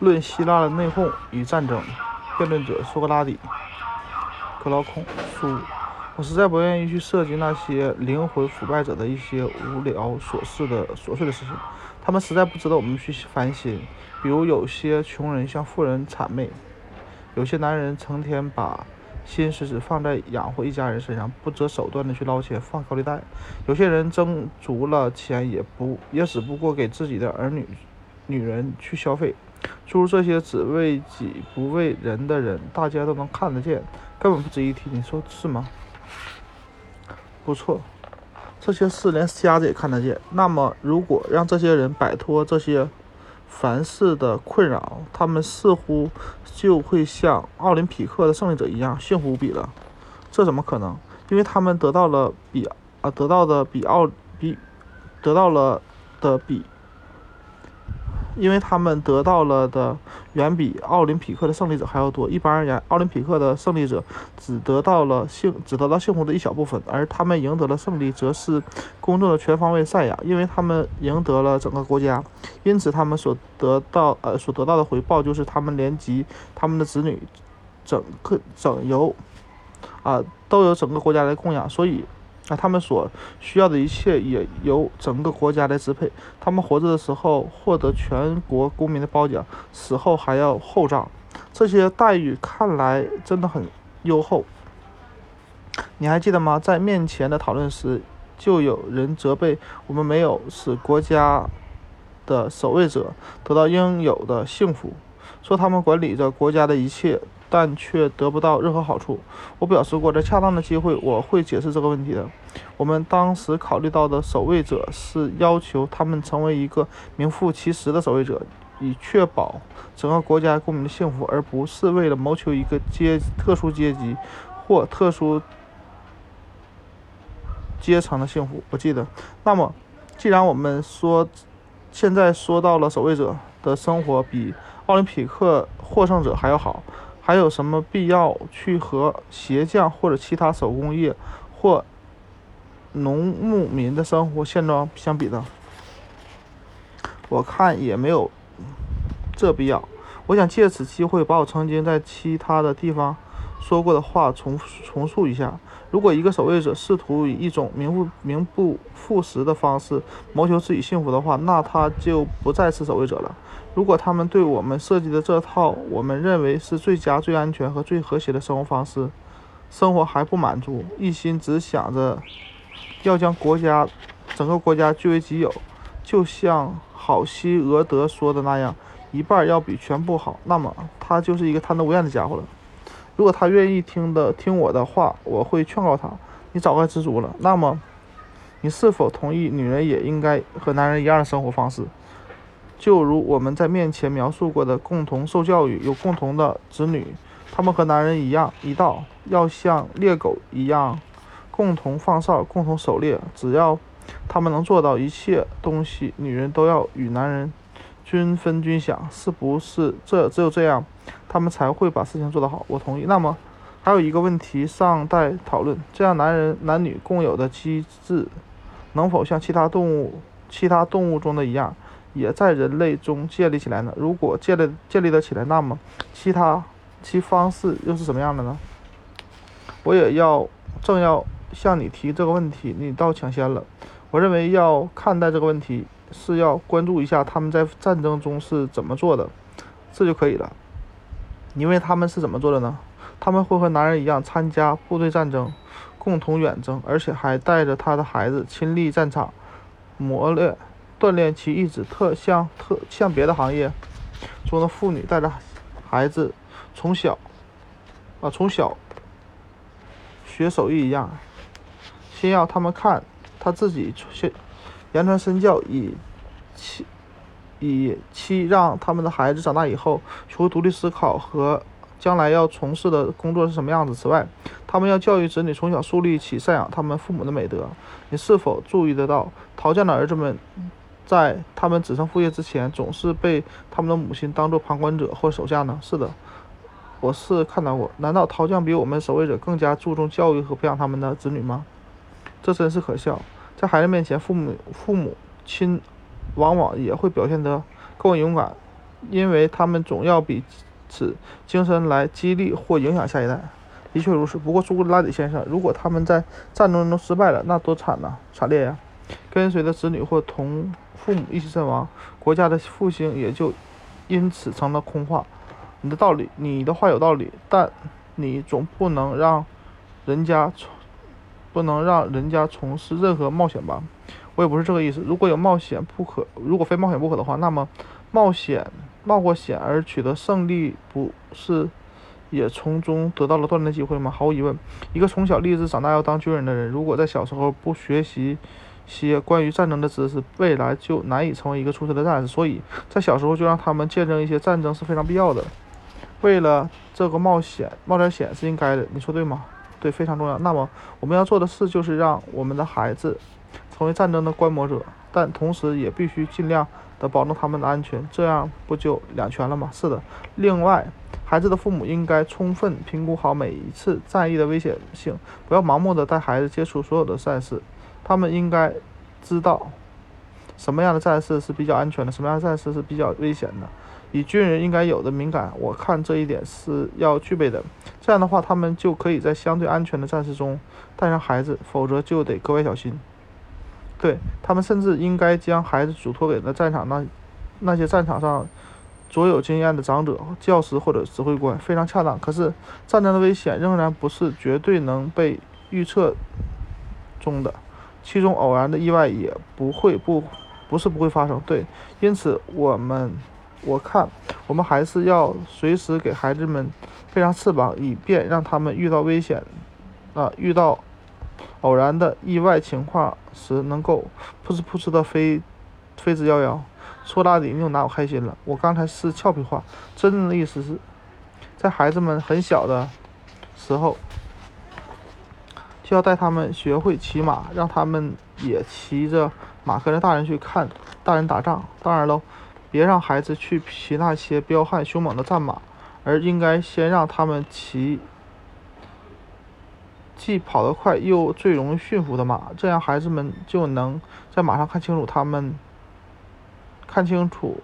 论希腊的内讧与战争，辩论者苏格拉底。克劳孔苏，我实在不愿意去涉及那些灵魂腐败者的一些无聊琐事的琐碎的事情，他们实在不值得我们去烦心。比如有些穷人向富人谄媚，有些男人成天把心思只放在养活一家人身上，不择手段的去捞钱放高利贷，有些人挣足了钱也不也只不过给自己的儿女、女人去消费。诸如这些只为己不为人的人，大家都能看得见，根本不值一提。你说是吗？不错，这些事连瞎子也看得见。那么，如果让这些人摆脱这些凡事的困扰，他们似乎就会像奥林匹克的胜利者一样幸福无比了。这怎么可能？因为他们得到了比啊得到的比奥比得到了的比。因为他们得到了的远比奥林匹克的胜利者还要多。一般而言，奥林匹克的胜利者只得到了幸，只得到幸福的一小部分，而他们赢得了胜利，则是公众的全方位赡养。因为他们赢得了整个国家，因此他们所得到呃所得到的回报就是他们连及他们的子女，整个整由啊都有整个国家来供养，所以。啊，他们所需要的一切也由整个国家来支配。他们活着的时候获得全国公民的褒奖，死后还要厚葬。这些待遇看来真的很优厚。你还记得吗？在面前的讨论时，就有人责备我们没有使国家的守卫者得到应有的幸福，说他们管理着国家的一切。但却得不到任何好处。我表示过，在恰当的机会，我会解释这个问题的。我们当时考虑到的守卫者是要求他们成为一个名副其实的守卫者，以确保整个国家公民的幸福，而不是为了谋求一个阶特殊阶级或特殊阶层的幸福。我记得。那么，既然我们说现在说到了守卫者的生活比奥林匹克获胜者还要好。还有什么必要去和鞋匠或者其他手工业或农牧民的生活现状相比呢？我看也没有这必要。我想借此机会把我曾经在其他的地方说过的话重重述一下。如果一个守卫者试图以一种名不名不副实的方式谋求自己幸福的话，那他就不再是守卫者了。如果他们对我们设计的这套我们认为是最佳、最安全和最和谐的生活方式，生活还不满足，一心只想着要将国家、整个国家据为己有，就像郝希俄德说的那样，一半要比全部好，那么他就是一个贪得无厌的家伙了。如果他愿意听的听我的话，我会劝告他：你早该知足了。那么，你是否同意女人也应该和男人一样的生活方式？就如我们在面前描述过的，共同受教育，有共同的子女，他们和男人一样一道，要像猎狗一样共同放哨、共同狩猎。只要他们能做到一切东西，女人都要与男人均分均享，是不是？这只有这样，他们才会把事情做得好。我同意。那么还有一个问题尚待讨论：这样男人男女共有的机制，能否像其他动物、其他动物中的一样？也在人类中建立起来呢。如果建立建立得起来，那么其他其方式又是什么样的呢？我也要正要向你提这个问题，你倒抢先了。我认为要看待这个问题，是要关注一下他们在战争中是怎么做的，这就可以了。因为他们是怎么做的呢？他们会和男人一样参加部队战争，共同远征，而且还带着他的孩子亲历战场，磨练。锻炼其意志，特像特像别的行业中的妇女带着孩子从小啊从小学手艺一样，先要他们看他自己先言传身教，以期以期让他们的孩子长大以后学会独立思考和将来要从事的工作是什么样子。此外，他们要教育子女从小树立起赡养他们父母的美德。你是否注意得到陶匠的儿子们？在他们子承父业之前，总是被他们的母亲当做旁观者或手下呢？是的，我是看到过。难道陶匠比我们守卫者更加注重教育和培养他们的子女吗？这真是可笑。在孩子面前，父母父母亲往往也会表现得更勇敢、因为他们总要彼此精神来激励或影响下一代。的确如此。不过，苏格拉底先生，如果他们在战争中失败了，那多惨呐，惨烈呀！跟随的子女或同父母一起阵亡，国家的复兴也就因此成了空话。你的道理，你的话有道理，但你总不能让人家从不能让人家从事任何冒险吧？我也不是这个意思。如果有冒险不可，如果非冒险不可的话，那么冒险冒过险而取得胜利，不是？也从中得到了锻炼的机会吗？毫无疑问，一个从小立志长大要当军人的人，如果在小时候不学习些关于战争的知识，未来就难以成为一个出色的战士。所以在小时候就让他们见证一些战争是非常必要的。为了这个冒险，冒点险是应该的。你说对吗？对，非常重要。那么我们要做的事就是让我们的孩子成为战争的观摩者，但同时也必须尽量的保证他们的安全。这样不就两全了吗？是的。另外。孩子的父母应该充分评估好每一次战役的危险性，不要盲目的带孩子接触所有的战事。他们应该知道什么样的战事是比较安全的，什么样的战事是比较危险的。以军人应该有的敏感，我看这一点是要具备的。这样的话，他们就可以在相对安全的战事中带上孩子，否则就得格外小心。对他们，甚至应该将孩子嘱托给那战场那那些战场上。所有经验的长者、教师或者指挥官非常恰当。可是，战争的危险仍然不是绝对能被预测中的，其中偶然的意外也不会不不是不会发生。对，因此我们我看我们还是要随时给孩子们配上翅膀，以便让他们遇到危险啊遇到偶然的意外情况时能够扑哧扑哧的飞飞之夭夭。说到底，你又拿我开心了。我刚才是俏皮话，真正的意思是，在孩子们很小的时候，就要带他们学会骑马，让他们也骑着马跟着大人去看大人打仗。当然喽，别让孩子去骑那些彪悍凶猛的战马，而应该先让他们骑既跑得快又最容易驯服的马，这样孩子们就能在马上看清楚他们。看清楚，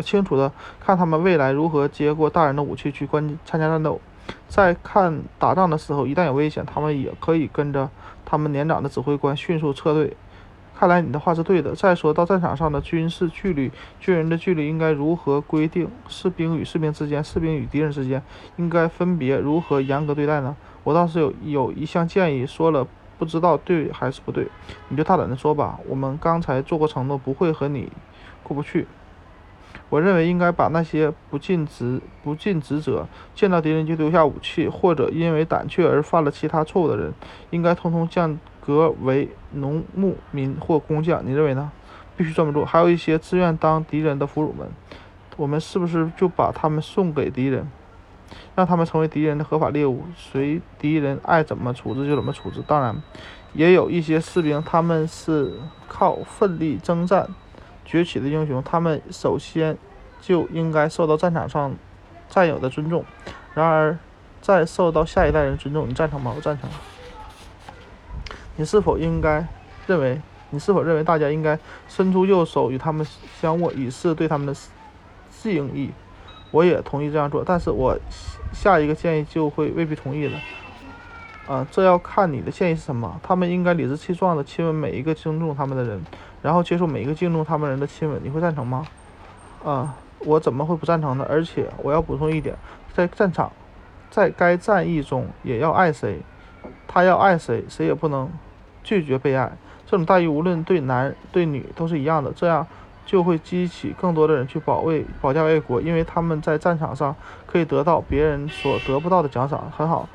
清楚的看他们未来如何接过大人的武器去关参加战斗。在看打仗的时候，一旦有危险，他们也可以跟着他们年长的指挥官迅速撤退。看来你的话是对的。再说到战场上的军事距离，军人的距离应该如何规定？士兵与士兵之间，士兵与敌人之间，应该分别如何严格对待呢？我倒是有有一项建议，说了不知道对还是不对，你就大胆的说吧。我们刚才做过承诺，不会和你。过不去，我认为应该把那些不尽职、不尽职责、见到敌人就丢下武器，或者因为胆怯而犯了其他错误的人，应该通通降格为农牧民或工匠。你认为呢？必须这么做。还有一些自愿当敌人的俘虏们，我们是不是就把他们送给敌人，让他们成为敌人的合法猎物，随敌人爱怎么处置就怎么处置？当然，也有一些士兵，他们是靠奋力征战。崛起的英雄，他们首先就应该受到战场上战友的尊重，然而再受到下一代人尊重。你赞成吗？我赞成。你是否应该认为？你是否认为大家应该伸出右手与他们相握，以示对他们的敬意？我也同意这样做，但是我下一个建议就会未必同意了。啊，这要看你的建议是什么。他们应该理直气壮地亲吻每一个尊重他们的人。然后接受每一个敬重他们人的亲吻，你会赞成吗？啊，我怎么会不赞成呢？而且我要补充一点，在战场，在该战役中也要爱谁，他要爱谁，谁也不能拒绝被爱。这种待遇无论对男对女都是一样的，这样就会激起更多的人去保卫保家卫国，因为他们在战场上可以得到别人所得不到的奖赏。很好，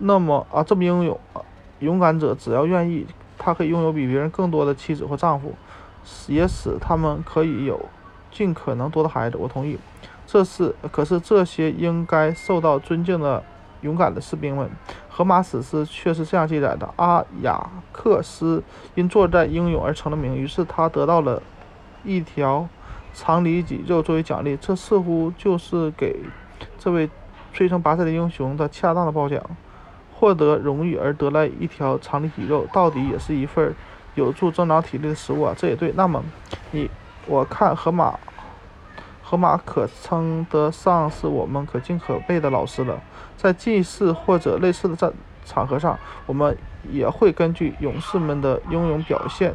那么啊，这么英勇勇敢者只要愿意，他可以拥有比别人更多的妻子或丈夫。也使他们可以有尽可能多的孩子，我同意。这是可是这些应该受到尊敬的勇敢的士兵们，荷马史诗却是这样记载的：阿雅克斯因作战英勇而成了名，于是他得到了一条长里脊肉作为奖励。这似乎就是给这位摧城拔寨的英雄的恰当的褒奖。获得荣誉而得来一条长里脊肉，到底也是一份。有助增长体力的食物啊，这也对。那么，你我看河马河马可称得上是我们可敬可畏的老师了。在祭祀或者类似的战场合上，我们也会根据勇士们的英勇表现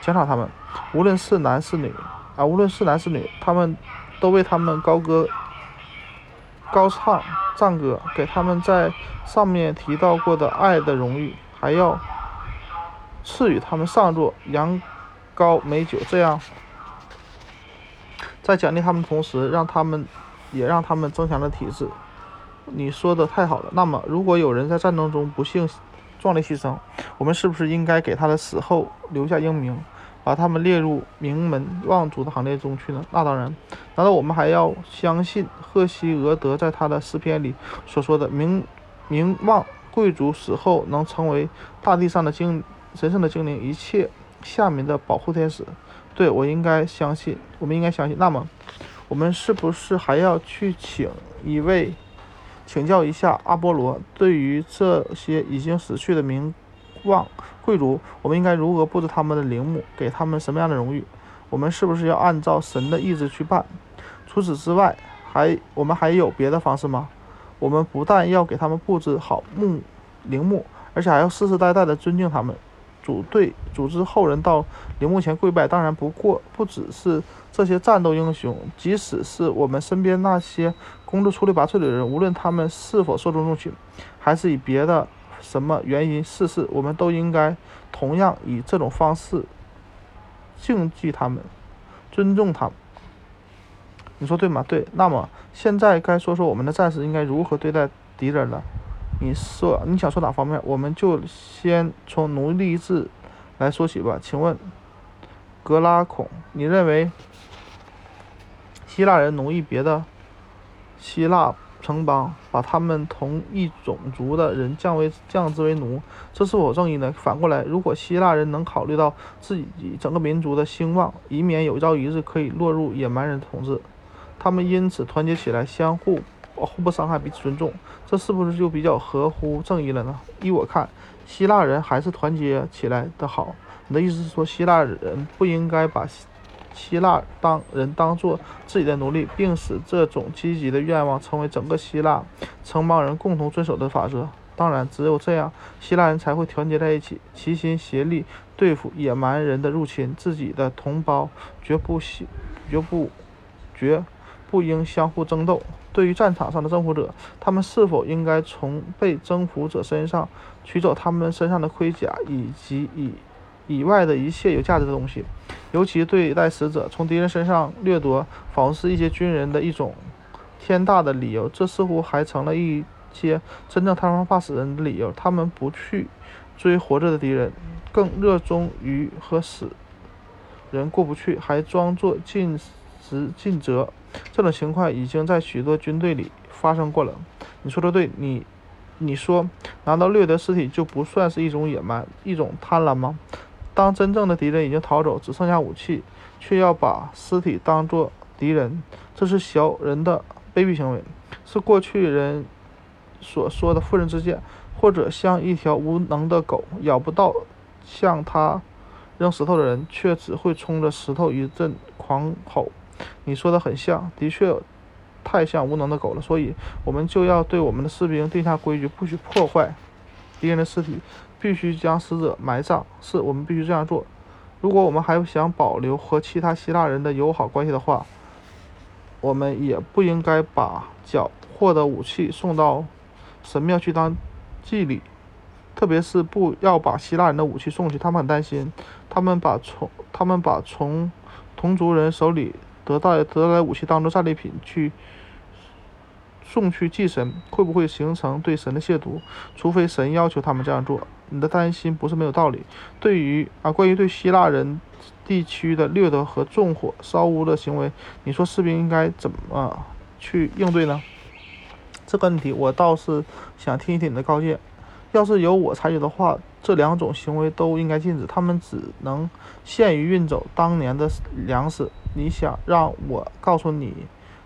奖赏他们，无论是男是女啊，无论是男是女，他们都为他们高歌、高唱赞歌，给他们在上面提到过的爱的荣誉，还要赐予他们上座羊羔美酒，这样。在奖励他们同时，让他们也让他们增强了体质。你说的太好了。那么，如果有人在战争中不幸壮烈牺牲，我们是不是应该给他的死后留下英名，把他们列入名门望族的行列中去呢？那当然。难道我们还要相信赫西俄德在他的诗篇里所说的名名望贵族死后能成为大地上的精神圣的精灵，一切下民的保护天使？对，我应该相信，我们应该相信。那么，我们是不是还要去请一位，请教一下阿波罗，对于这些已经死去的名望贵族，我们应该如何布置他们的陵墓，给他们什么样的荣誉？我们是不是要按照神的意志去办？除此之外，还我们还有别的方式吗？我们不但要给他们布置好墓陵墓，而且还要世世代代的尊敬他们。组队组织后人到陵墓前跪拜，当然不过不只是这些战斗英雄，即使是我们身边那些工作出类拔萃的人，无论他们是否受尊重起，还是以别的什么原因？逝世，我们都应该同样以这种方式敬祭他们，尊重他们。你说对吗？对。那么现在该说说我们的战士应该如何对待敌人了。你说你想说哪方面？我们就先从奴隶制来说起吧。请问，格拉孔，你认为希腊人奴役别的希腊城邦，把他们同一种族的人降为降之为奴，这是否正义呢？反过来，如果希腊人能考虑到自己整个民族的兴旺，以免有朝一日可以落入野蛮人统治，他们因此团结起来，相互。互不伤害，彼此尊重，这是不是就比较合乎正义了呢？依我看，希腊人还是团结起来的好。你的意思是说，希腊人不应该把希腊当人当做自己的奴隶，并使这种积极的愿望成为整个希腊城邦人共同遵守的法则？当然，只有这样，希腊人才会团结在一起，齐心协力对付野蛮人的入侵。自己的同胞绝不，绝不绝不应相互争斗。对于战场上的征服者，他们是否应该从被征服者身上取走他们身上的盔甲以及以以外的一切有价值的东西？尤其对待死者，从敌人身上掠夺，仿佛是一些军人的一种天大的理由。这似乎还成了一些真正贪生怕死人的理由。他们不去追活着的敌人，更热衷于和死人过不去，还装作尽职尽责。这种情况已经在许多军队里发生过了。你说的对，你，你说，难道掠夺尸体就不算是一种野蛮、一种贪婪吗？当真正的敌人已经逃走，只剩下武器，却要把尸体当作敌人，这是小人的卑鄙行为，是过去人所说的妇人之见，或者像一条无能的狗，咬不到向他扔石头的人，却只会冲着石头一阵狂吼。你说的很像，的确太像无能的狗了。所以，我们就要对我们的士兵定下规矩：不许破坏敌人的尸体，必须将死者埋葬。是我们必须这样做。如果我们还想保留和其他希腊人的友好关系的话，我们也不应该把缴获的武器送到神庙去当祭礼，特别是不要把希腊人的武器送去。他们很担心，他们把从他们把从同族人手里。得到得来武器当做战利品去送去祭神，会不会形成对神的亵渎？除非神要求他们这样做。你的担心不是没有道理。对于啊，关于对希腊人地区的掠夺和纵火烧屋的行为，你说士兵应该怎么去应对呢？这个问题我倒是想听一听你的高见。要是由我裁决的话，这两种行为都应该禁止，他们只能限于运走当年的粮食。你想让我告诉你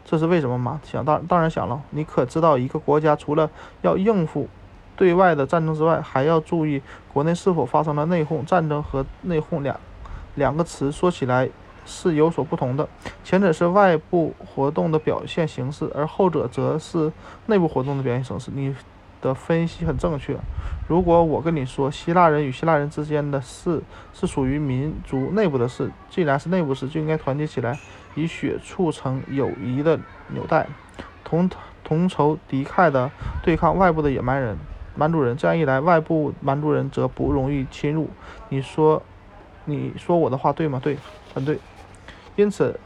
这是为什么吗？想当当然想了。你可知道，一个国家除了要应付对外的战争之外，还要注意国内是否发生了内讧。战争和内讧两两个词说起来是有所不同的，前者是外部活动的表现形式，而后者则是内部活动的表现形式。你的分析很正确。如果我跟你说，希腊人与希腊人之间的事是属于民族内部的事，既然是内部事，就应该团结起来，以血促成友谊的纽带，同同仇敌忾的对抗外部的野蛮人、蛮族人。这样一来，外部蛮族人则不容易侵入。你说，你说我的话对吗？对，很对。因此，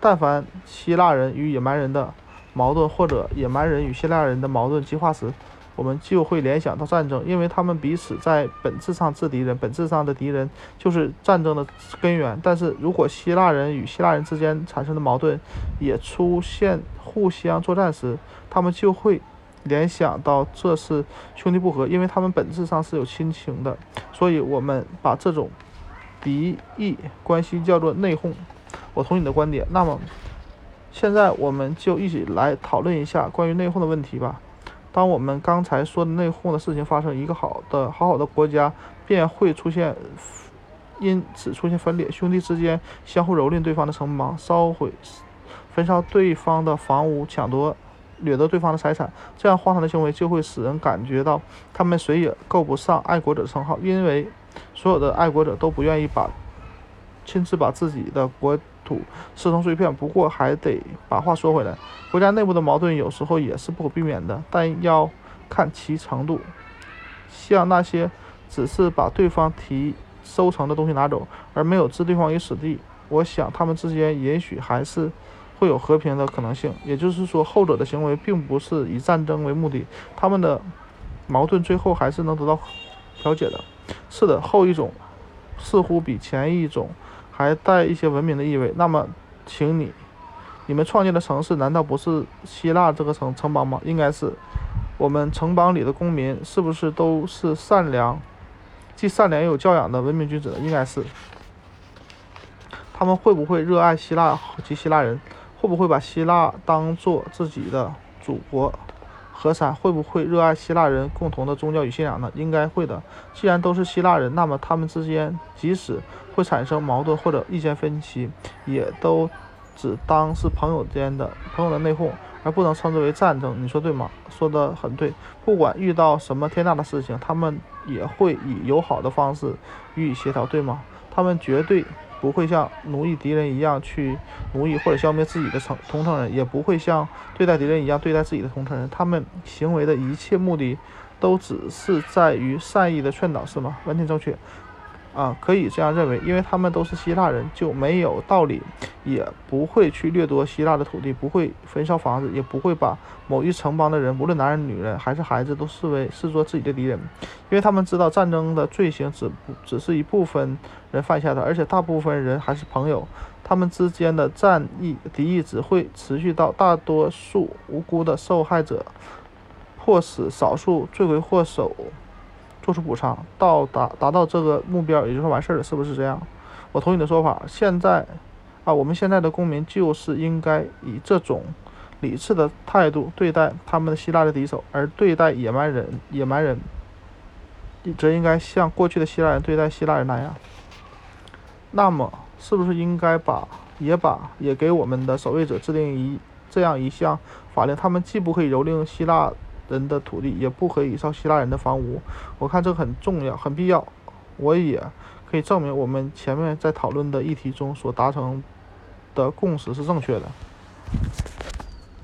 但凡希腊人与野蛮人的矛盾，或者野蛮人与希腊人的矛盾激化时，我们就会联想到战争，因为他们彼此在本质上是敌人，本质上的敌人就是战争的根源。但是如果希腊人与希腊人之间产生的矛盾也出现互相作战时，他们就会联想到这是兄弟不和，因为他们本质上是有亲情的。所以，我们把这种敌意关系叫做内讧。我同意你的观点。那么，现在我们就一起来讨论一下关于内讧的问题吧。当我们刚才说的内讧的事情发生，一个好的好好的国家便会出现，因此出现分裂，兄弟之间相互蹂躏对方的城邦，烧毁、焚烧对方的房屋，抢夺、掠夺对方的财产，这样荒唐的行为就会使人感觉到他们谁也够不上爱国者称号，因为所有的爱国者都不愿意把亲自把自己的国。土撕成碎片。不过还得把话说回来，国家内部的矛盾有时候也是不可避免的，但要看其程度。像那些只是把对方提收成的东西拿走，而没有置对方于死地，我想他们之间也许还是会有和平的可能性。也就是说，后者的行为并不是以战争为目的，他们的矛盾最后还是能得到调解的。是的，后一种似乎比前一种。还带一些文明的意味。那么，请你，你们创建的城市难道不是希腊这个城城邦吗？应该是。我们城邦里的公民是不是都是善良、既善良又有教养的文明君子呢？应该是。他们会不会热爱希腊及希腊人？会不会把希腊当做自己的祖国？和善会不会热爱希腊人共同的宗教与信仰呢？应该会的。既然都是希腊人，那么他们之间即使会产生矛盾或者意见分歧，也都只当是朋友间的朋友的内讧，而不能称之为战争。你说对吗？说的很对。不管遇到什么天大的事情，他们也会以友好的方式予以协调，对吗？他们绝对。不会像奴役敌人一样去奴役或者消灭自己的同同城人，也不会像对待敌人一样对待自己的同城人。他们行为的一切目的，都只是在于善意的劝导，是吗？完全正确。啊，可以这样认为，因为他们都是希腊人，就没有道理，也不会去掠夺希腊的土地，不会焚烧房子，也不会把某一城邦的人，无论男人、女人还是孩子，都视为视作自己的敌人，因为他们知道战争的罪行只只是一部分人犯下的，而且大部分人还是朋友，他们之间的战役敌意只会持续到大多数无辜的受害者，迫使少数罪魁祸首。做出补偿，到达达到这个目标，也就说完事儿了，是不是这样？我同意你的说法。现在啊，我们现在的公民就是应该以这种理智的态度对待他们的希腊的敌手，而对待野蛮人，野蛮人则应该像过去的希腊人对待希腊人那样。那么，是不是应该把也把也给我们的守卫者制定一这样一项法令？他们既不可以蹂躏希腊。人的土地也不可以烧希腊人的房屋，我看这很重要，很必要。我也可以证明我们前面在讨论的议题中所达成的共识是正确的。